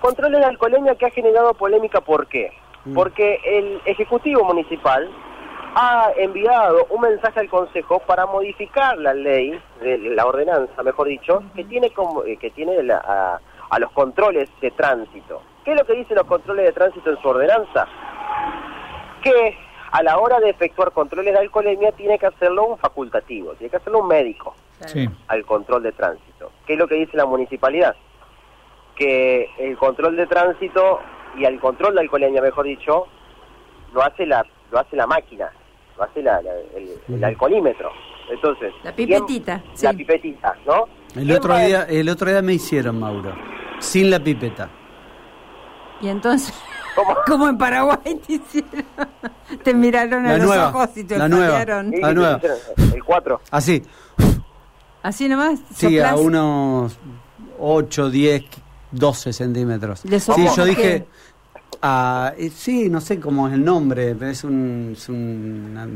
Controles de alcoholemia que ha generado polémica, ¿por qué? Porque el Ejecutivo Municipal ha enviado un mensaje al Consejo para modificar la ley, la ordenanza, mejor dicho, que tiene como, eh, que tiene la- a, a los controles de tránsito. ¿Qué es lo que dicen los controles de tránsito en su ordenanza? Que a la hora de efectuar controles de alcoholemia tiene que hacerlo un facultativo, tiene que hacerlo un médico Sí. al control de tránsito. ¿Qué es lo que dice la municipalidad? Que el control de tránsito y el control de alcoholemia, mejor dicho, lo hace la lo hace la máquina, lo hace la- la- el, el alcoholímetro. Entonces, La ¿quién- pipetita, La sí. pipetita, ¿no? El ¿Quién otro día, el otro día me hicieron, Mauro. Sin la pipeta. Y entonces, ¿Cómo? como en Paraguay te hicieron, te miraron a La los nueva, ojos y te la nueva. La El 4. Así. Así nomás, Sí, a unos 8, 10, 12 centímetros. ¿Le Sí, yo qué? dije. ah, sí, no sé cómo es el nombre, pero es un. Es, un- una-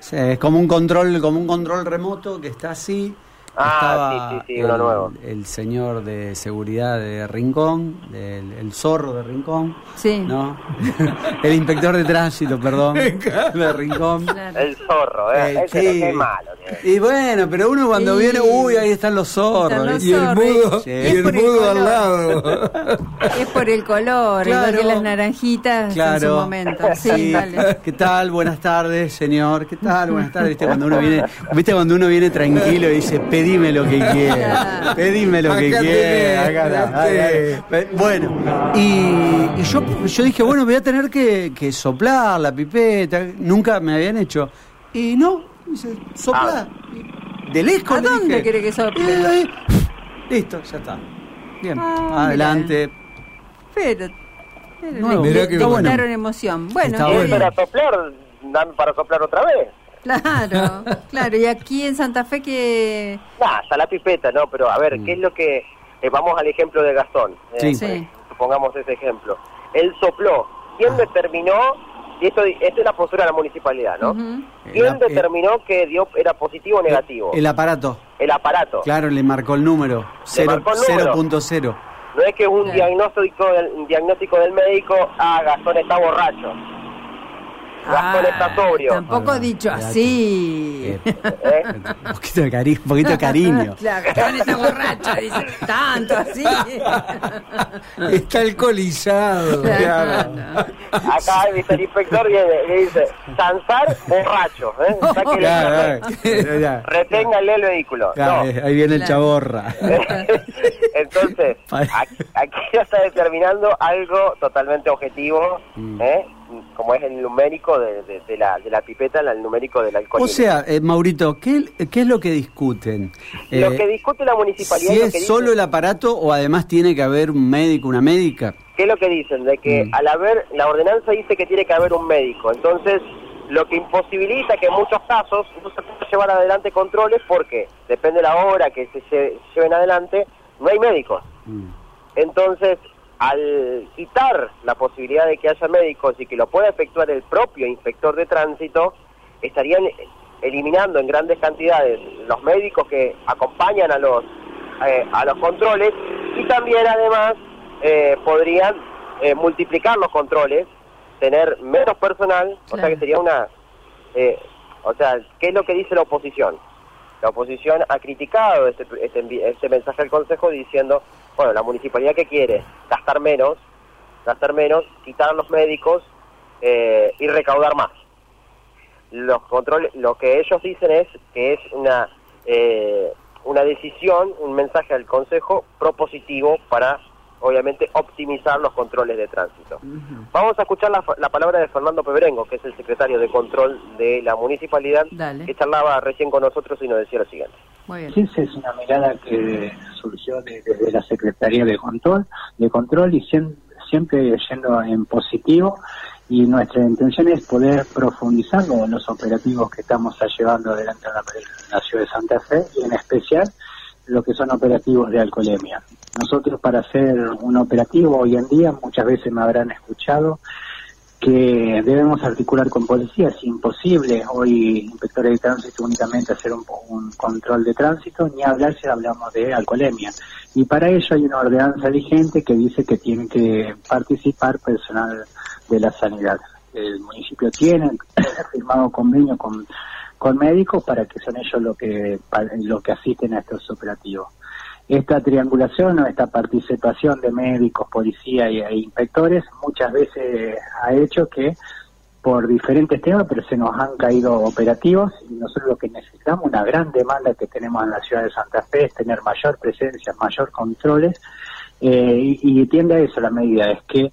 sí, es como un control como un control remoto que está así. Ah, Estaba sí, sí, sí, el, nuevo. el señor de seguridad de Rincón, del, el zorro de Rincón, Sí. ¿no? el inspector de tránsito, perdón, de Rincón. El zorro, ¿eh? Eh, Ese sí. no es malo. ¿Eh? Y bueno, pero uno cuando Sí. viene, uy, ahí están los zorros. Están los Y el mudo, Sí. y el mudo al lado. Es por el color, Claro. igual que las naranjitas en su Claro. momento. Sí, dale. ¿Qué tal? Buenas tardes, señor. ¿Qué tal? Buenas tardes. ¿Viste cuando uno viene, ¿viste cuando uno viene tranquilo y dice, pedime lo que quieras? Claro. Pedime lo que acá está. Bueno, y, y yo, yo dije, bueno, voy a tener que, que soplar la pipeta. Nunca me habían hecho. Y no, dice, soplar. De lejos ¿A le dónde dije, quiere que sople? "Eh, ahí". Listo, ya está. Bien, Ah, adelante. Pero, pero le, Mirá le qué bueno. emoción. Bueno, Está ¿Quieres muy bien. para soplar? Dame para soplar otra vez. claro, claro. Y aquí en Santa Fe que... Nah, hasta la pipeta, ¿no? Pero a ver, ¿qué es lo que... eh, vamos al ejemplo de Gastón. eh, Sí. Sí. Supongamos ese ejemplo. Él sopló. ¿Quién determinó? Y esto, esta es la postura de la municipalidad, ¿no? ¿Quién El- determinó que dio era positivo o negativo? El aparato. El aparato. Claro, le marcó el número. Cero- marcó el número. 0.0. No es que un Claro. diagnóstico del, un diagnóstico del médico, ah, Gastón está borracho. Gastón Ah, está sobrio. Tampoco Ah, dicho así. Eh, un poquito de cariño. Un poquito de cariño. Claro, está borracho, dice. Tanto así. Está alcoholizado. Claro. Acá dice el inspector y le, dice, Sansar borracho. ¿eh? Claro, claro, ya. Reténgale el vehículo. Claro, No. ahí viene el chaborra. Entonces, aquí, aquí ya está determinando algo totalmente objetivo, Mm. ¿eh? Como es el numérico de, de- de la, de la pipeta, el numérico del alcohol. O sea, eh, Maurito, ¿qué, ¿qué es lo que discuten? lo Eh, que discute la municipalidad si lo es dice- solo el aparato o además tiene que haber un médico, una médica. ¿Qué es lo que dicen? De que Mm. al haber, la ordenanza dice que tiene que haber un médico, entonces lo que imposibilita que en muchos casos no se pueda llevar adelante controles porque depende de la hora que se lle- lleven adelante, no hay médicos. Mm. Entonces, al quitar la posibilidad de que haya médicos y que lo pueda efectuar el propio inspector de tránsito, estarían eliminando en grandes cantidades los médicos que acompañan a los eh, a los controles y también además eh, podrían eh, multiplicar los controles, tener menos personal, o sea que sería una eh, o sea, ¿qué es lo que dice la oposición? La oposición ha criticado este, este, este mensaje al Consejo diciendo, bueno, la municipalidad que quiere gastar menos, gastar menos, quitar a los médicos eh, y recaudar más. Los controles, lo que ellos dicen es que es una eh, una decisión, un mensaje al Consejo propositivo para, obviamente, optimizar los controles de tránsito. Vamos a escuchar la, la palabra de Fernando Pebrengo, que es el secretario de control de la municipalidad, Dale. que charlaba recién con nosotros y nos decía lo siguiente. Esa es una mirada que surgió de- desde la Secretaría de Control, de control y siem- siempre yendo en positivo y nuestra intención es poder profundizar en los operativos que estamos llevando adelante en la, en la ciudad de Santa Fe y en especial lo que son operativos de alcoholemia. Nosotros para hacer un operativo hoy en día, muchas veces me habrán escuchado, que debemos articular con policía, es imposible hoy inspectores de tránsito únicamente hacer un, un control de tránsito, ni hablar si hablamos de alcoholemia. Y para ello hay una ordenanza vigente que dice que tiene que participar personal de la sanidad. El municipio tiene firmado convenio con, con médicos para que son ellos los que, lo que asisten a estos operativos. Esta triangulación o esta participación de médicos, policía y, e inspectores muchas veces ha hecho que por diferentes temas, pero se nos han caído operativos y nosotros lo que necesitamos, una gran demanda que tenemos en la ciudad de Santa Fe es tener mayor presencia, mayor controles eh, y, tiende a eso la medida, es que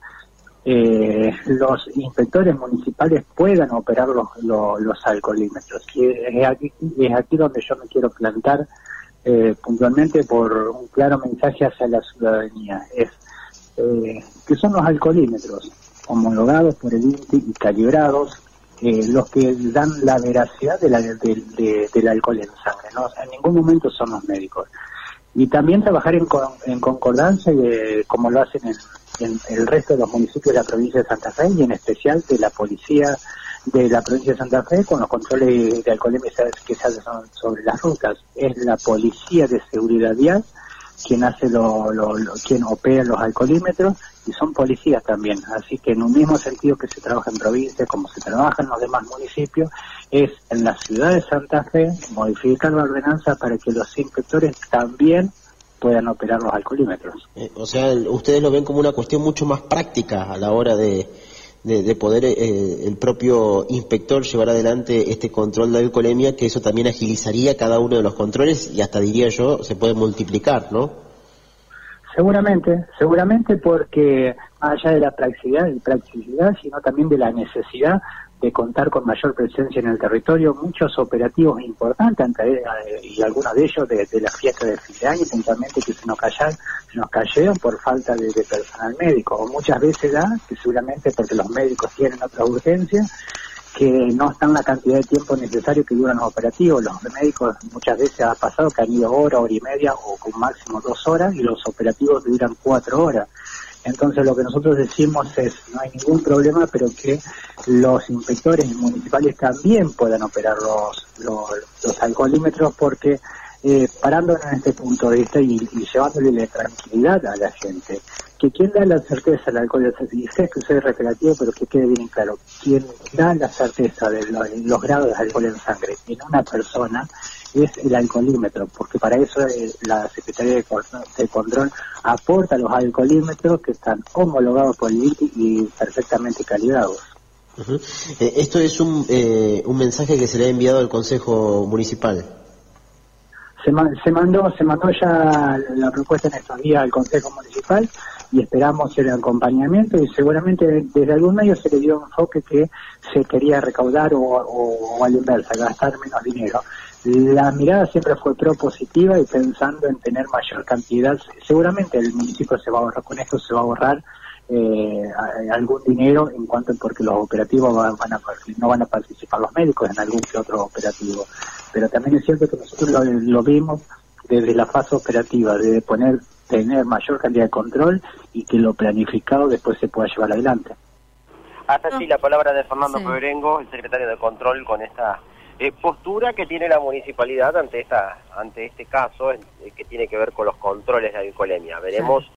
eh, los inspectores municipales puedan operar los, los, los alcoholímetros. Y es aquí, es aquí donde yo me quiero plantar eh, puntualmente por un claro mensaje hacia la ciudadanía. Es eh, que son los alcoholímetros homologados por el INTI y calibrados eh, los que dan la veracidad de la, de, de, del alcohol en sangre. ¿no? En ningún momento son los médicos. Y también trabajar en, en concordancia, eh, como lo hacen en, en, el resto de los municipios de la provincia de Santa Fe y en especial de la policía de la provincia de Santa Fe con los controles de alcoholemia que se hacen sobre las rutas. Es la policía de seguridad vial quien hace lo, quien opera los alcoholímetros y son policías también. Así que en un mismo sentido que se trabaja en provincia, como se trabaja en los demás municipios, es en la ciudad de Santa Fe modificar la ordenanza para que los inspectores también puedan operar los alcoholímetros. Eh, o sea, ustedes lo ven como una cuestión mucho más práctica a la hora de, de, de poder eh, el propio inspector llevar adelante este control de alcoholemia, que eso también agilizaría cada uno de los controles y hasta diría yo, se puede multiplicar, ¿no? Seguramente, seguramente porque más allá de la practicidad, practicidad, sino también de la necesidad de contar con mayor presencia en el territorio, muchos operativos importantes, y algunos de ellos de, de la fiesta de fin de año, puntualmente que se nos cayeron, se nos cayeron por falta de, de personal médico, o muchas veces da, que seguramente porque los médicos tienen otras urgencias, que no están la cantidad de tiempo necesario que duran los operativos. Los médicos muchas veces ha pasado que han ido hora, hora y media o con máximo dos horas y los operativos duran cuatro horas. Entonces lo que nosotros decimos es no hay ningún problema, pero que los inspectores municipales también puedan operar los, los, los alcoholímetros porque eh, parándonos en este punto de vista y, llevándole la tranquilidad a la gente, que quien da la certeza del alcohol, y sé que soy recreativo, pero que quede bien claro, quien da la certeza de lo, los grados de alcohol en sangre en una persona es el alcoholímetro, porque para eso eh, la Secretaría de, de Control aporta los alcoholímetros que están homologados por el INTI y perfectamente calibrados. Uh -huh. eh, esto es un, eh, un mensaje que se le ha enviado al Consejo Municipal. Se, se, mandó se mandó ya la propuesta en estos días al Consejo Municipal y esperamos el acompañamiento y seguramente desde algún medio se le dio enfoque que se quería recaudar o, o, o a la inversa, gastar menos dinero. La mirada siempre fue propositiva y pensando en tener mayor cantidad. Seguramente el municipio se va a ahorrar con esto, se va a ahorrar eh, algún dinero en cuanto porque los operativos van, van a, no van a participar los médicos en algún que otro operativo. Pero también es cierto que nosotros lo, lo vimos desde la fase operativa, de poner tener mayor cantidad de control y que lo planificado después se pueda llevar adelante. Hasta allí la palabra de Fernando sí. Pedrengo, el secretario de Control, con esta eh, postura que tiene la municipalidad ante esta ante este caso eh, que tiene que ver con los controles de alcoholemia. Veremos.